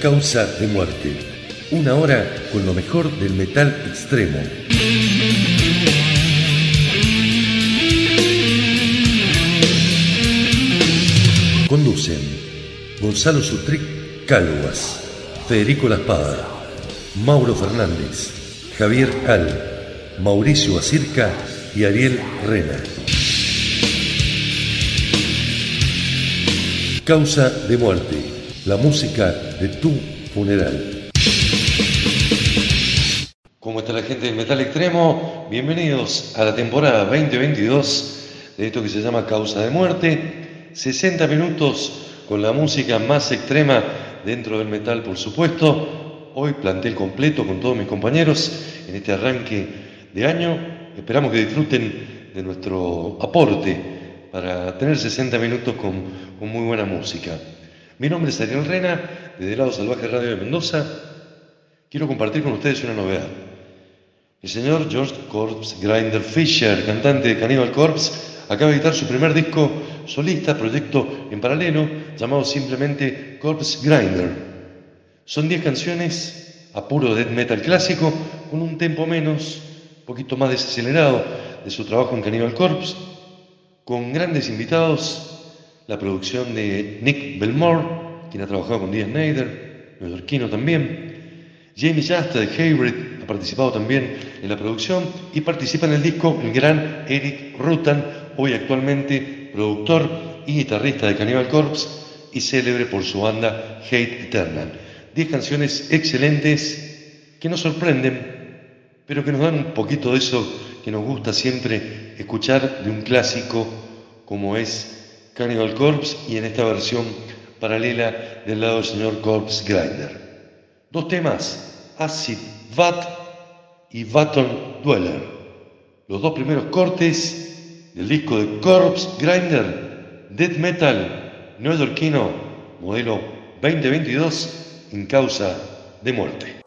Causa de Muerte. Una hora con lo mejor del metal extremo. Conducen Gonzalo Sutric Cáluas, Federico La Espada, Mauro Fernández, Javier Al, Mauricio Acirca y Ariel Rena. Causa de muerte, la música de tu funeral. ¿Cómo está la gente del Metal Extremo? Bienvenidos a la temporada 2022 de esto que se llama Causa de Muerte. 60 minutos con la música más extrema dentro del metal, por supuesto. Hoy plantel completo con todos mis compañeros en este arranque de año. Esperamos que disfruten de nuestro aporte para tener 60 minutos con, muy buena música. Mi nombre es Ariel Rena, desde el lado Salvaje Radio de Mendoza. Quiero compartir con ustedes una novedad. El señor George Corpse Grinder Fisher, cantante de Cannibal Corpse, acaba de editar su primer disco solista, proyecto en paralelo, llamado simplemente Corpse Grinder. Son 10 canciones a puro death metal clásico, con un tempo menos, un poquito más desacelerado de su trabajo en Cannibal Corpse con grandes invitados, la producción de Nick Belmore, quien ha trabajado con Dee Snyder, neoyorquino también. Jamie Jasta de Haybrid ha participado también en la producción y participa en el disco el gran Eric Rutan, hoy actualmente productor y guitarrista de Cannibal Corpse y célebre por su banda Hate Eternal. Diez canciones excelentes que nos sorprenden, pero que nos dan un poquito de eso que nos gusta siempre escuchar de un clásico como es Cannibal Corpse y en esta versión paralela del lado del señor Corpse Grinder. Dos temas, Acid Vat y Baton Dweller. Los dos primeros cortes del disco de Corpse Grinder, Death Metal neoyorquino, modelo 2022, en causa de muerte.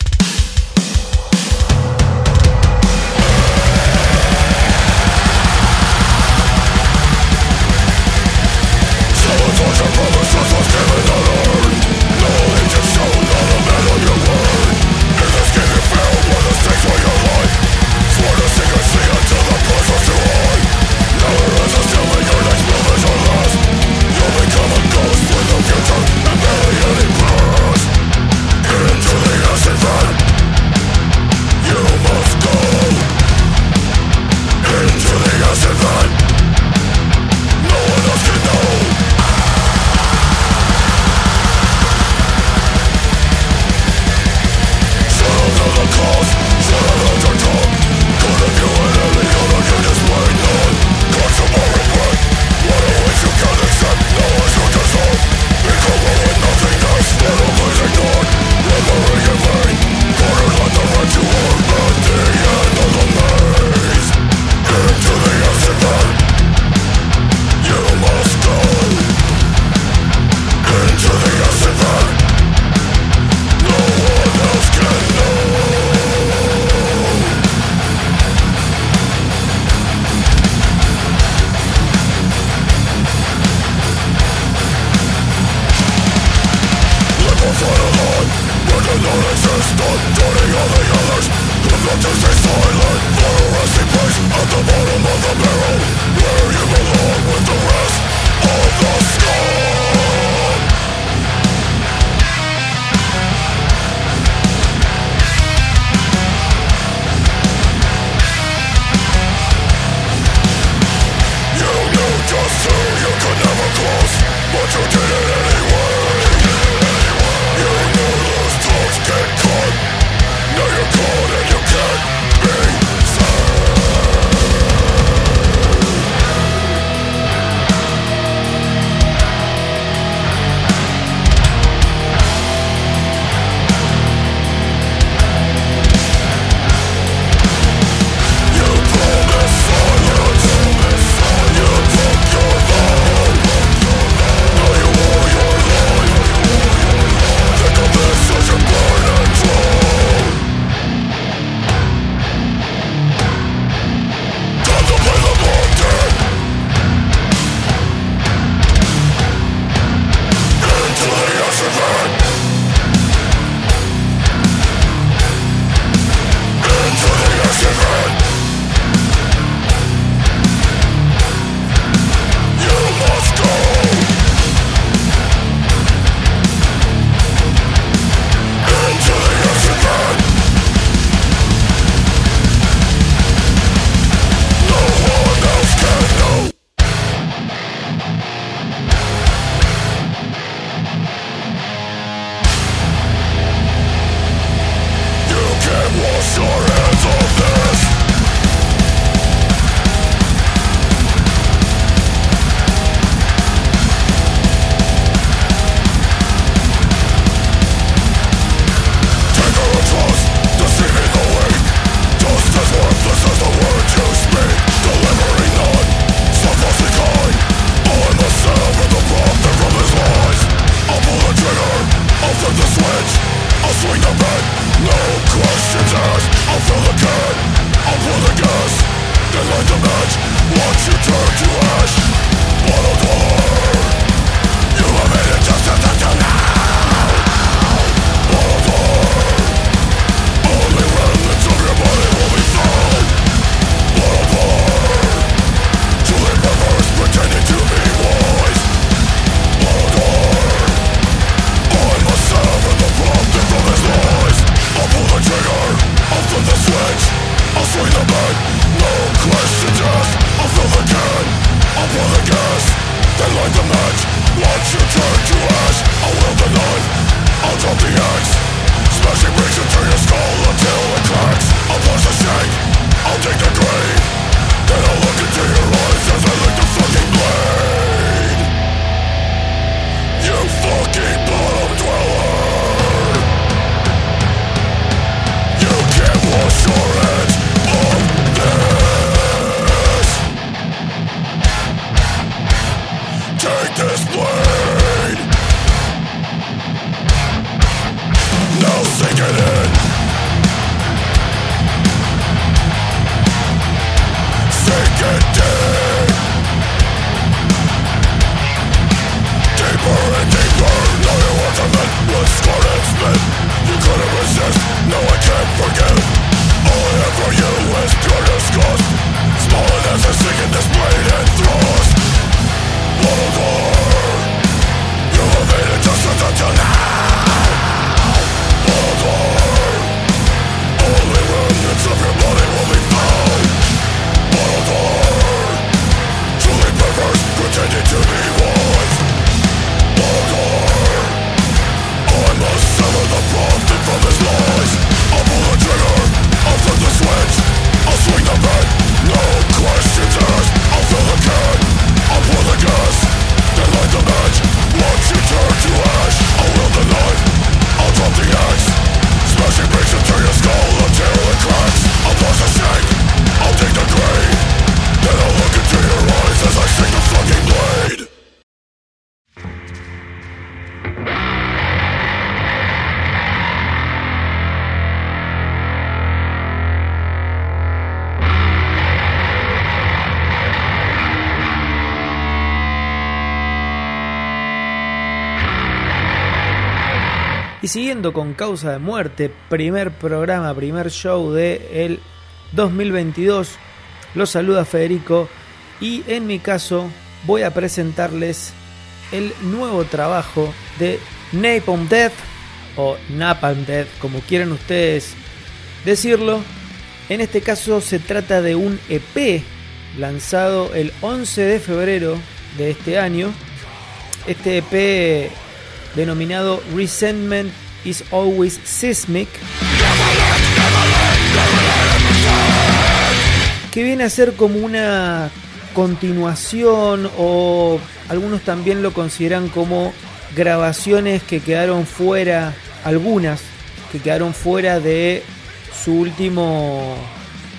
Con Causa de Muerte, primer programa, primer show de el 2022, los saluda Federico y en mi caso voy a presentarles el nuevo trabajo de Napalm Death o Napalm Death, como quieran ustedes decirlo. En este caso se trata de un EP lanzado el 11 de febrero de este año. Este EP denominado Resentment is always seismic. Que viene a ser como una continuación o algunos también lo consideran como grabaciones que quedaron fuera, algunas que quedaron fuera de su último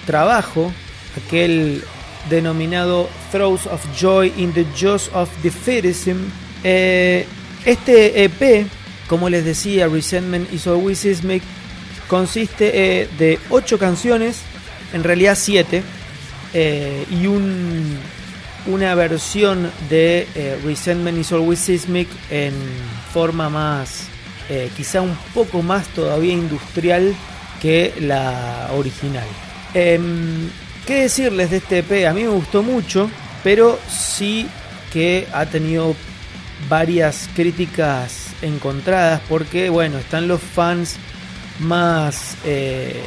trabajo, aquel denominado Throws of Joy in the Jaws of Defeatism. Eh, este EP como les decía, Resentment is Always Seismic consiste eh, de 8 canciones, en realidad 7, eh, y un, una versión de eh, Resentment is Always Seismic en forma más, quizá un poco más todavía industrial que la original. Em, ¿Qué decirles de este EP? A mí me gustó mucho, pero sí que ha tenido varias críticas encontradas porque, bueno, están los fans más eh,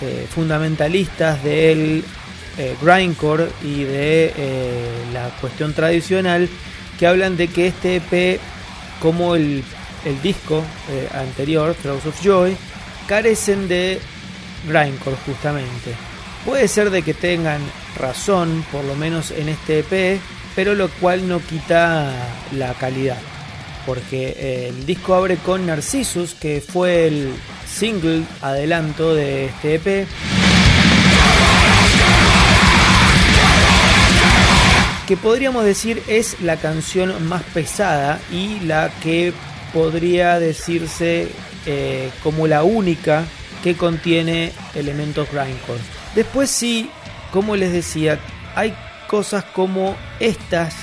eh, fundamentalistas del eh, grindcore y de la cuestión tradicional que hablan de que este EP, como el, el disco anterior, Throws of Joy, carecen de grindcore justamente. Puede ser de que tengan razón, por lo menos en este EP, pero lo cual no quita la calidad porque eh, el disco abre con Narcissus, que fue el single adelanto de este EP. Que podríamos decir es la canción más pesada y la que podría decirse eh, como la única que contiene elementos grindcore. Después sí, como les decía, hay cosas como estas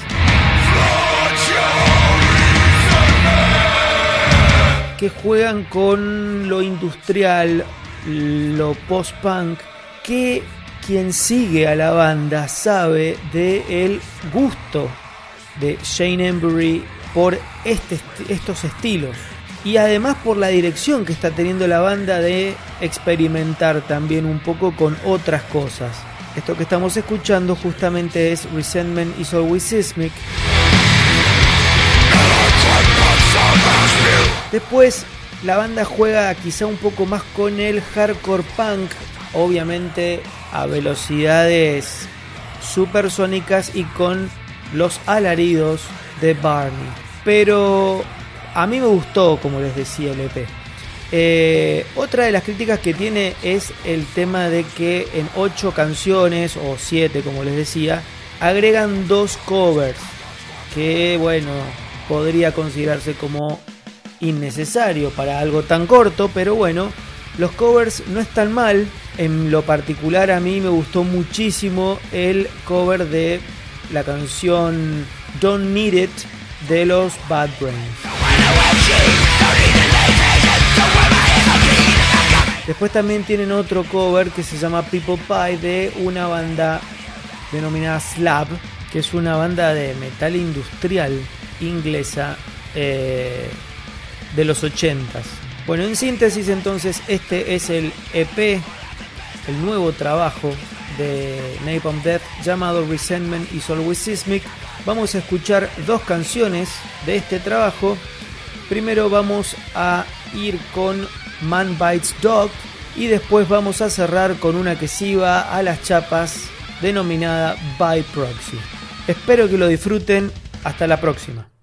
que juegan con lo industrial, lo post-punk, que quien sigue a la banda sabe de gusto de Shane Embury por este, estos estilos y además por la dirección que está teniendo la banda de experimentar también un poco con otras cosas. Esto que estamos escuchando justamente es Resentment is Always Seismic. Después la banda juega quizá un poco más con el hardcore punk, obviamente a velocidades supersónicas y con los alaridos de Barney. Pero a mí me gustó, como les decía, el EP. Eh, otra de las críticas que tiene es el tema de que en ocho canciones, o siete como les decía, agregan dos covers. Que bueno, podría considerarse como innecesario para algo tan corto, pero bueno, los covers no están mal. En lo particular a mí me gustó muchísimo el cover de la canción Don't Need It de los Bad Brains. Después también tienen otro cover que se llama People Pie de una banda denominada Slab, que es una banda de metal industrial inglesa eh, de los 80s. Bueno, en síntesis entonces este es el EP, el nuevo trabajo de Napalm Death llamado Resentment is Always Seismic. Vamos a escuchar dos canciones de este trabajo. Primero vamos a ir con Man Bites Dog y después vamos a cerrar con una que se iba a las chapas denominada By Proxy. Espero que lo disfruten. Hasta la próxima.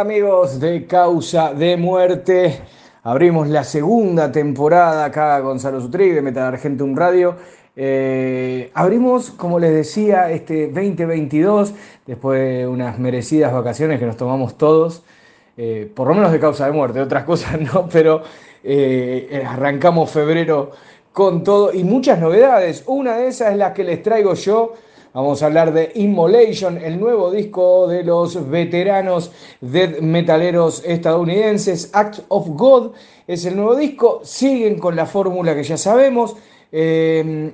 Amigos de Causa de Muerte. Abrimos la segunda temporada acá Gonzalo Sutri de Metal Argentum Radio. Eh, abrimos, como les decía, este 2022, después de unas merecidas vacaciones que nos tomamos todos, eh, por lo menos de causa de muerte, otras cosas no, pero eh, arrancamos febrero con todo y muchas novedades. Una de esas es la que les traigo yo Vamos a hablar de Immolation, el nuevo disco de los veteranos death metaleros estadounidenses. Act of God es el nuevo disco. Siguen con la fórmula que ya sabemos. Eh,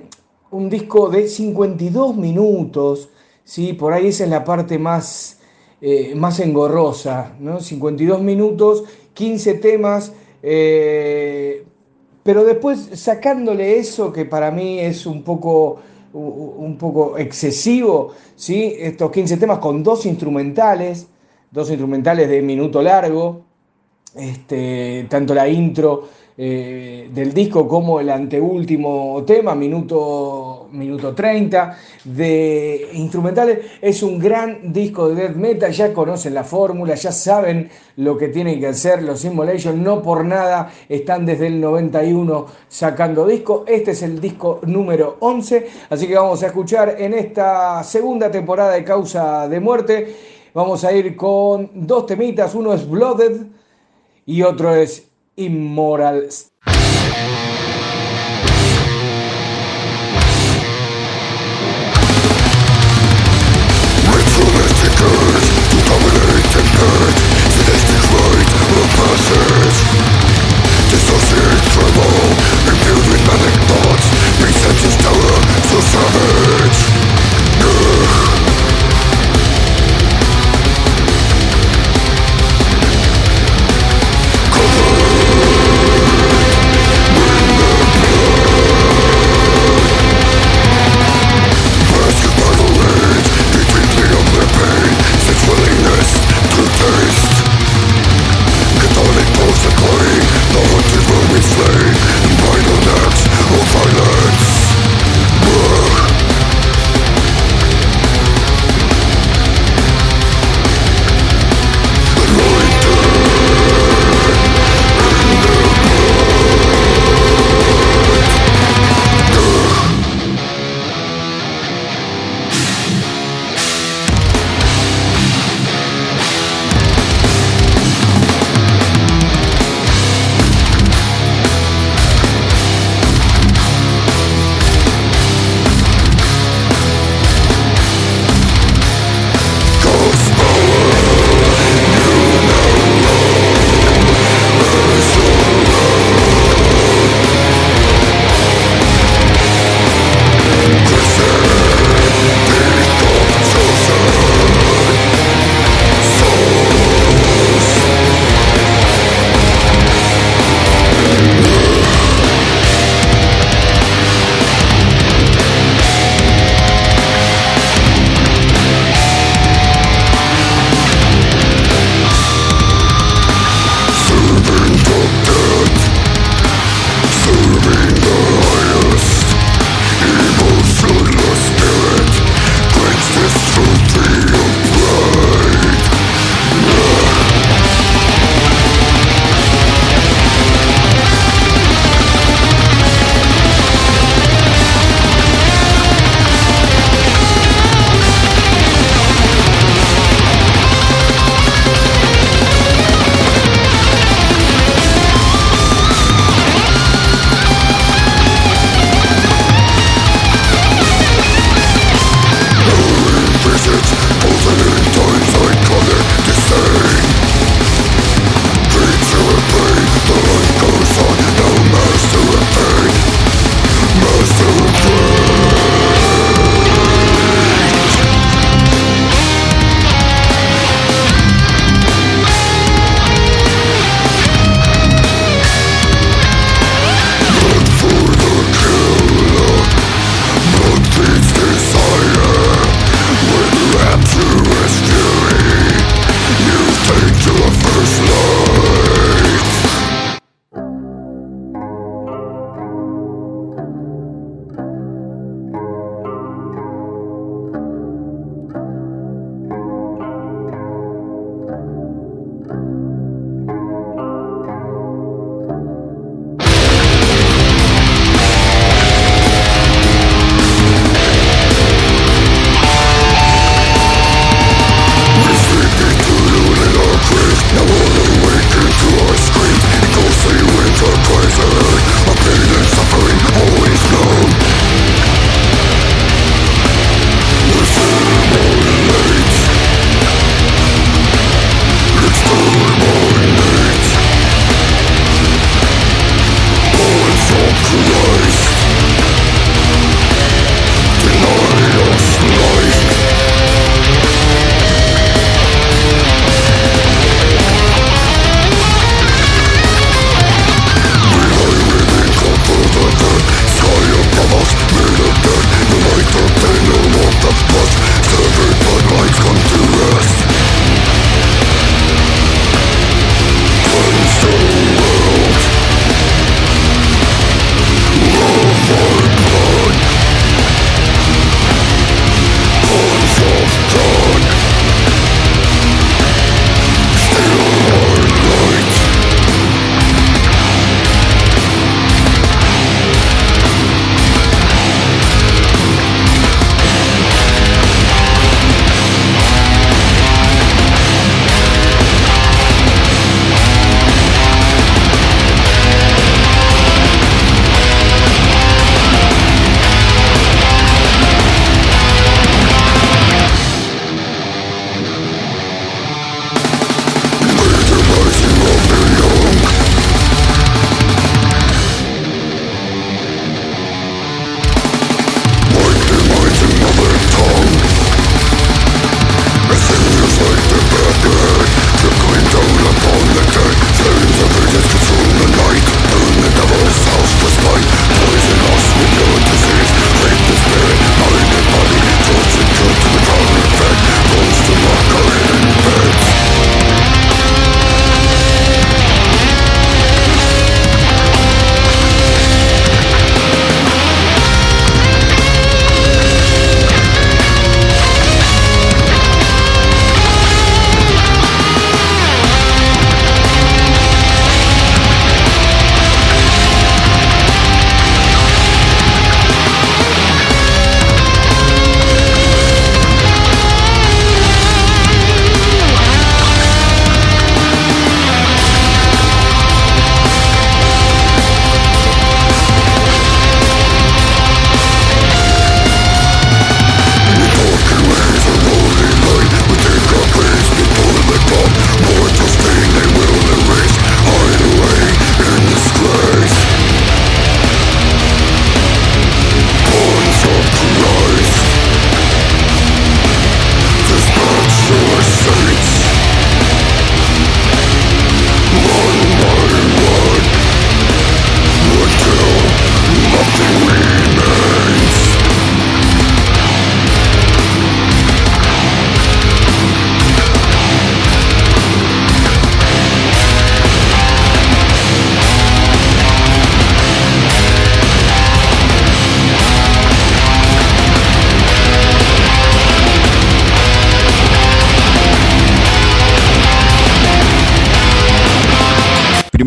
un disco de 52 minutos. ¿sí? Por ahí esa es la parte más, eh, más engorrosa. ¿no? 52 minutos, 15 temas. Eh, pero después sacándole eso que para mí es un poco un poco excesivo, ¿sí? estos 15 temas con dos instrumentales, dos instrumentales de minuto largo, este, tanto la intro eh, del disco como el anteúltimo tema, minuto, minuto 30, de instrumentales. Es un gran disco de death metal, ya conocen la fórmula, ya saben lo que tienen que hacer los Immolation, no por nada están desde el 91 sacando disco. Este es el disco número 11, así que vamos a escuchar en esta segunda temporada de Causa de Muerte. Vamos a ir con dos temitas, uno es Blooded y otro es Immoral foe Imbued with manic thoughts presents his terror to savage.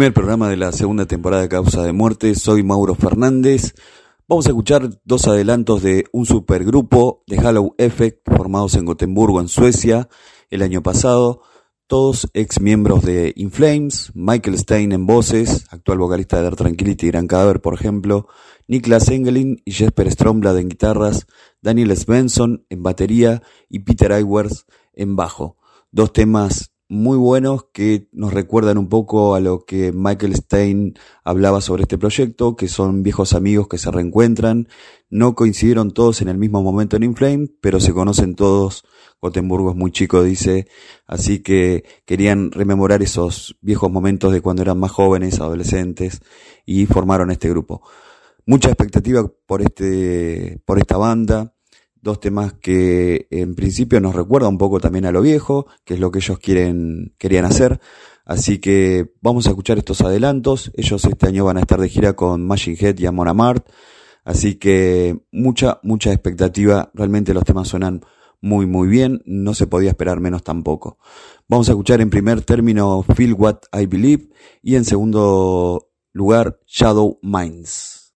Primer programa de la segunda temporada de Causa de Muerte. Soy Mauro Fernández. Vamos a escuchar dos adelantos de un supergrupo de Hollow Effect formados en Gotemburgo, en Suecia, el año pasado. Todos ex miembros de In Flames, Michael Stein en voces, actual vocalista de Dark Tranquility y Gran Cadáver, por ejemplo, Niklas Engelin y Jesper Stromblad en guitarras, Daniel Svensson en batería y Peter Iwers en bajo. Dos temas muy buenos que nos recuerdan un poco a lo que Michael Stein hablaba sobre este proyecto, que son viejos amigos que se reencuentran. No coincidieron todos en el mismo momento en Inflame, pero se conocen todos. Gotemburgo es muy chico, dice. Así que querían rememorar esos viejos momentos de cuando eran más jóvenes, adolescentes, y formaron este grupo. Mucha expectativa por este, por esta banda dos temas que en principio nos recuerda un poco también a lo viejo, que es lo que ellos quieren, querían hacer. Así que vamos a escuchar estos adelantos. Ellos este año van a estar de gira con Machine Head y Amon Amart. Así que mucha, mucha expectativa. Realmente los temas suenan muy, muy bien. No se podía esperar menos tampoco. Vamos a escuchar en primer término Feel What I Believe y en segundo lugar Shadow Minds.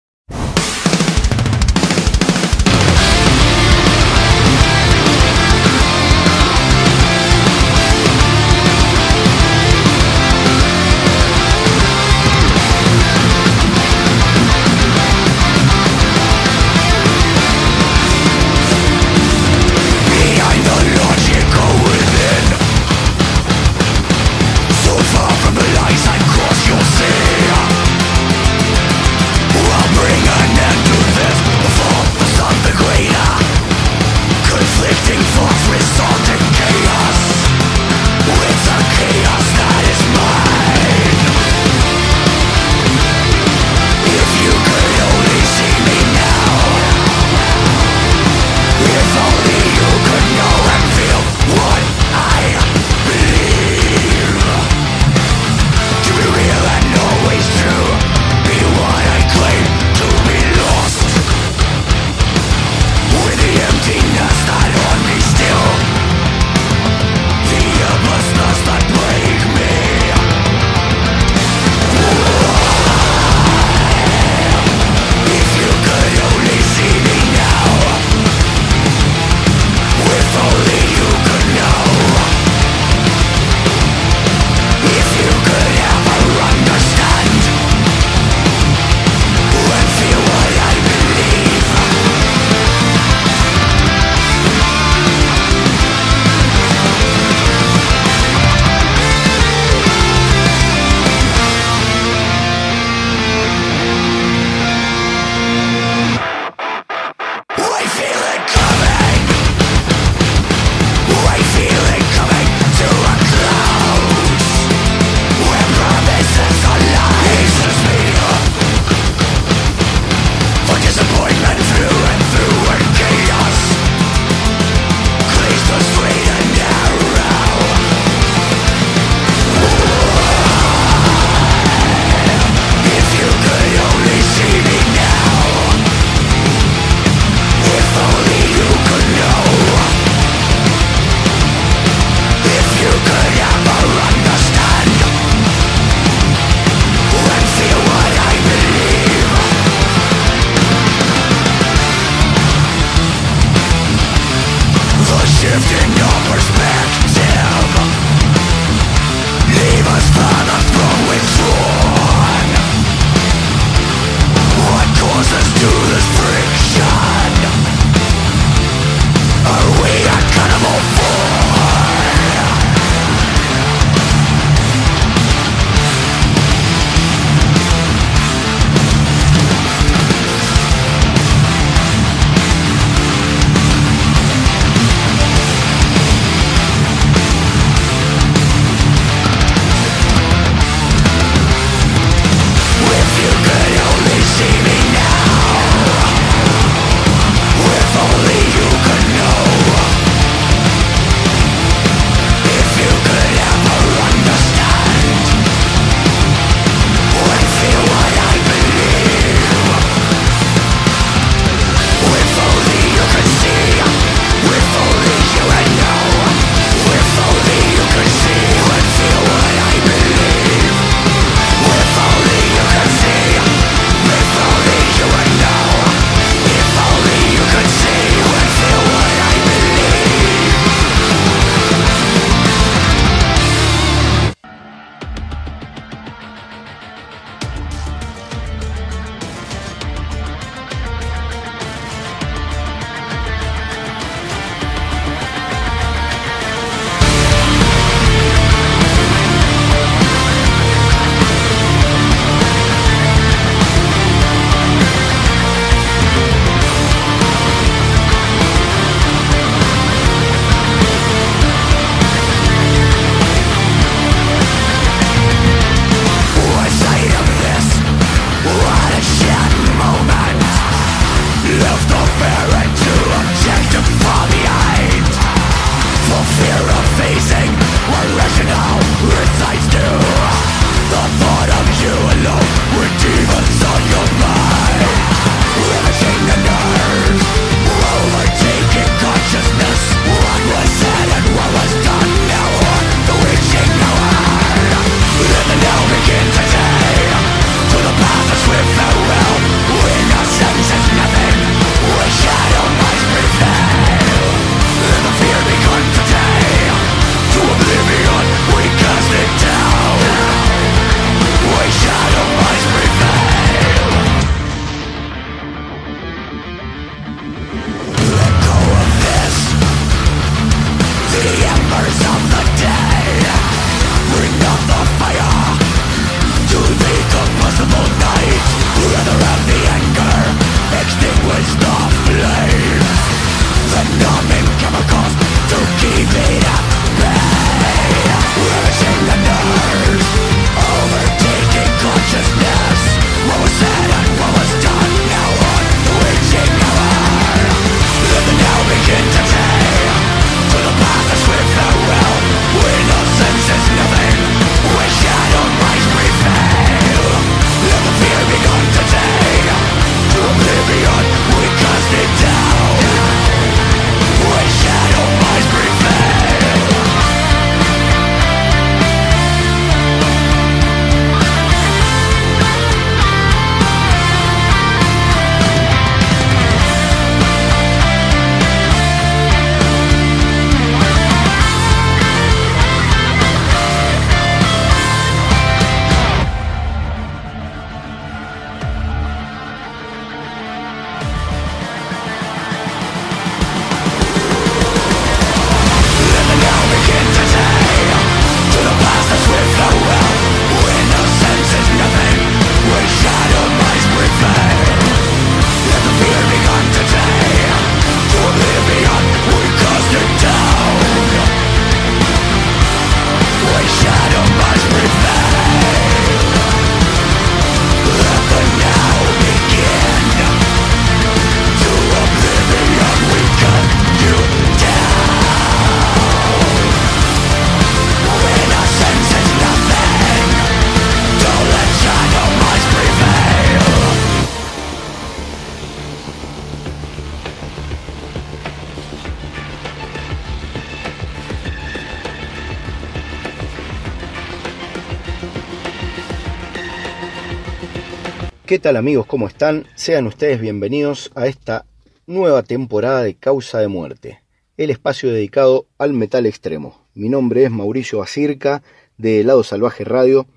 ¿Qué tal amigos? ¿Cómo están? Sean ustedes bienvenidos a esta nueva temporada de Causa de Muerte, el espacio dedicado al metal extremo. Mi nombre es Mauricio Acirca de Lado Salvaje Radio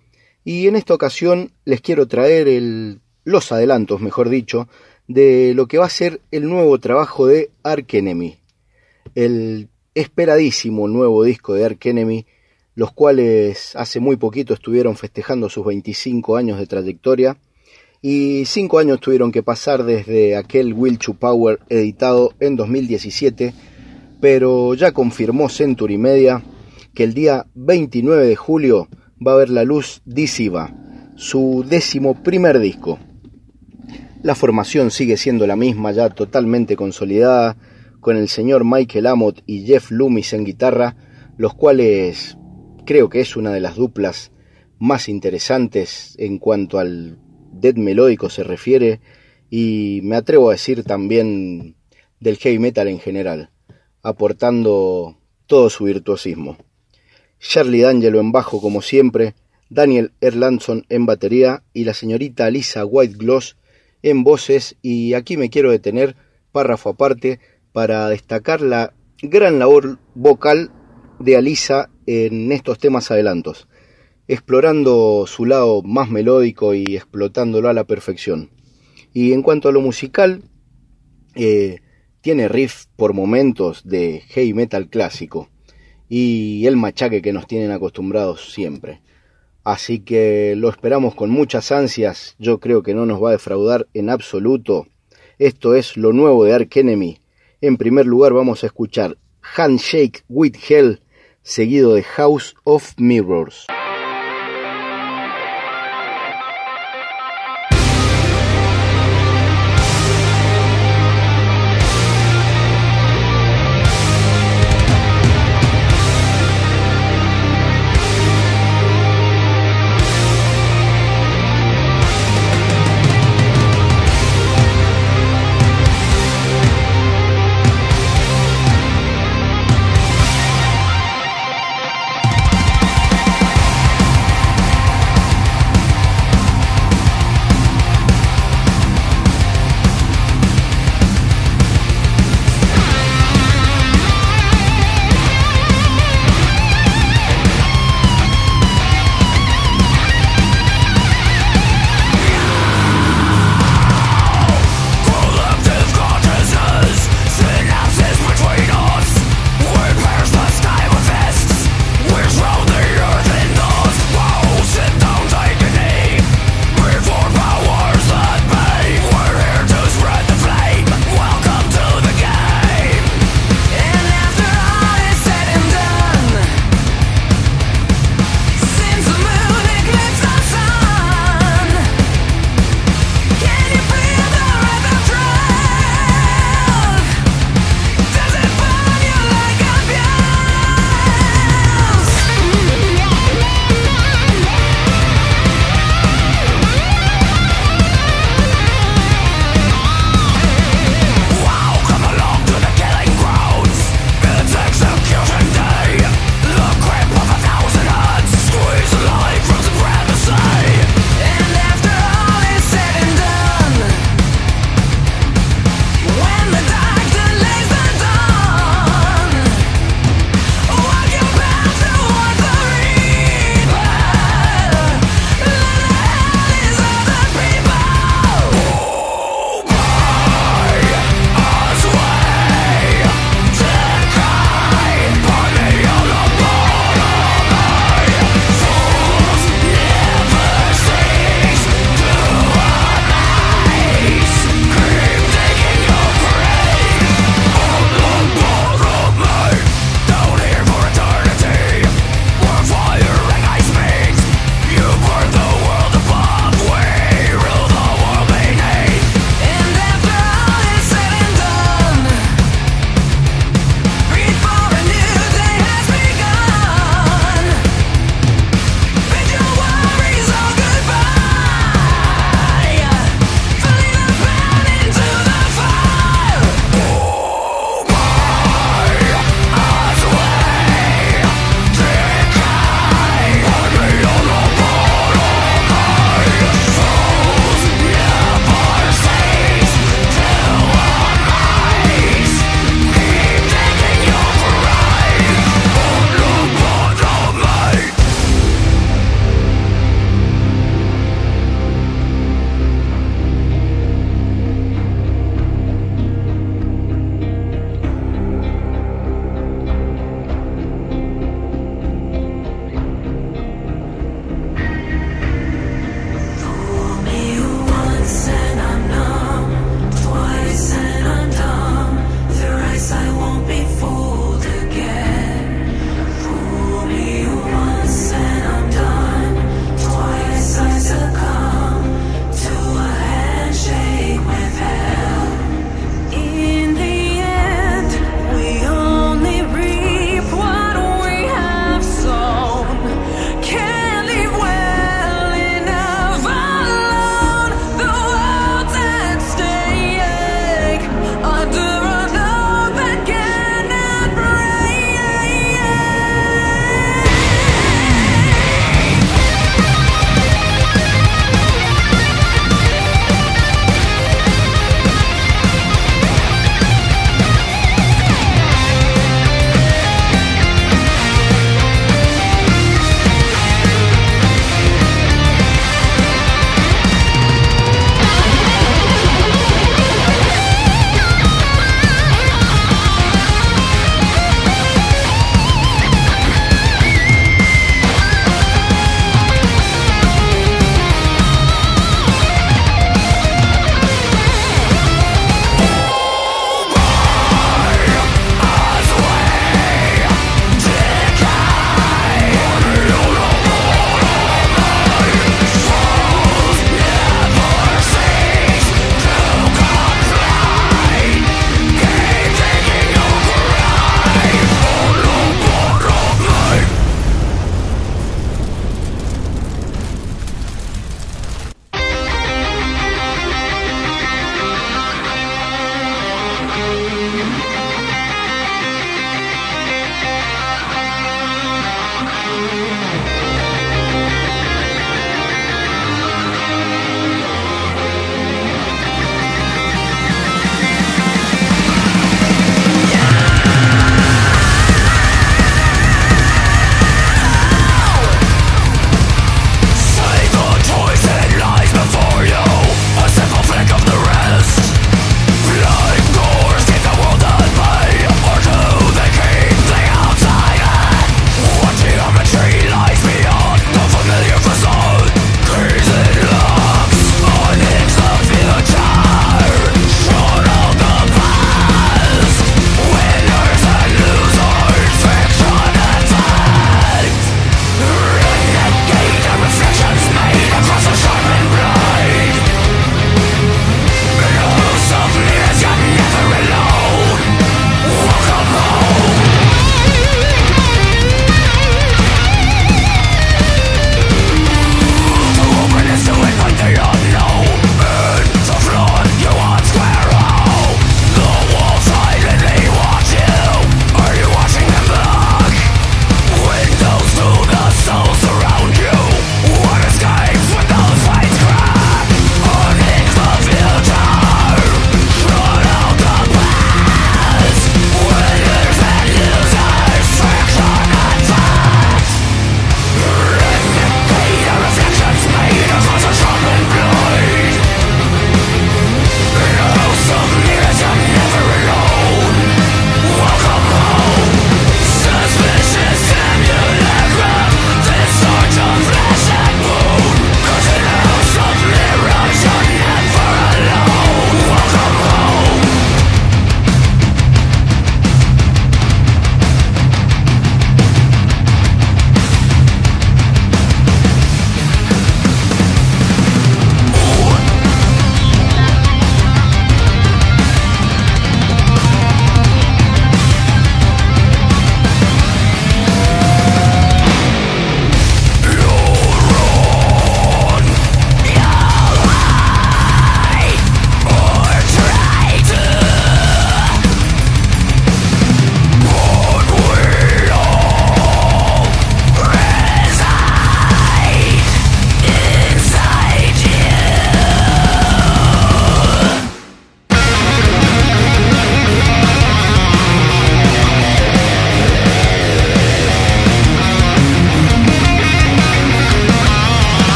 y en esta ocasión les quiero traer el, los adelantos, mejor dicho, de lo que va a ser el nuevo trabajo de Ark Enemy, el esperadísimo nuevo disco de Ark Enemy, los cuales hace muy poquito estuvieron festejando sus 25 años de trayectoria y cinco años tuvieron que pasar desde aquel Will to Power editado en 2017, pero ya confirmó Century Media que el día 29 de julio va a ver la luz Disiva, su décimo primer disco. La formación sigue siendo la misma, ya totalmente consolidada, con el señor Michael Amott y Jeff Loomis en guitarra, los cuales creo que es una de las duplas más interesantes en cuanto al death melódico se refiere y me atrevo a decir también del heavy metal en general, aportando todo su virtuosismo. Charlie D'Angelo en bajo como siempre, Daniel Erlandson en batería y la señorita Alisa Whitegloss en voces y aquí me quiero detener párrafo aparte para destacar la gran labor vocal de Alisa en estos temas adelantos explorando su lado más melódico y explotándolo a la perfección. Y en cuanto a lo musical, eh, tiene riff por momentos de heavy metal clásico y el machaque que nos tienen acostumbrados siempre. Así que lo esperamos con muchas ansias, yo creo que no nos va a defraudar en absoluto. Esto es lo nuevo de Ark Enemy. En primer lugar vamos a escuchar Handshake with Hell, seguido de House of Mirrors.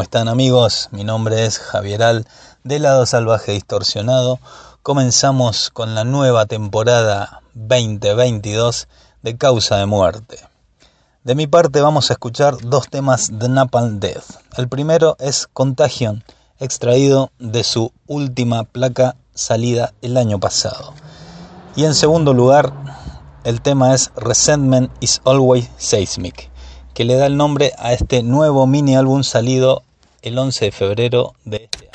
¿Cómo están amigos? Mi nombre es Javieral de Lado Salvaje Distorsionado. Comenzamos con la nueva temporada 2022 de Causa de Muerte. De mi parte vamos a escuchar dos temas de Napalm Death. El primero es Contagion, extraído de su última placa salida el año pasado. Y en segundo lugar, el tema es Resentment is Always Seismic que le da el nombre a este nuevo mini álbum salido el 11 de febrero de este año.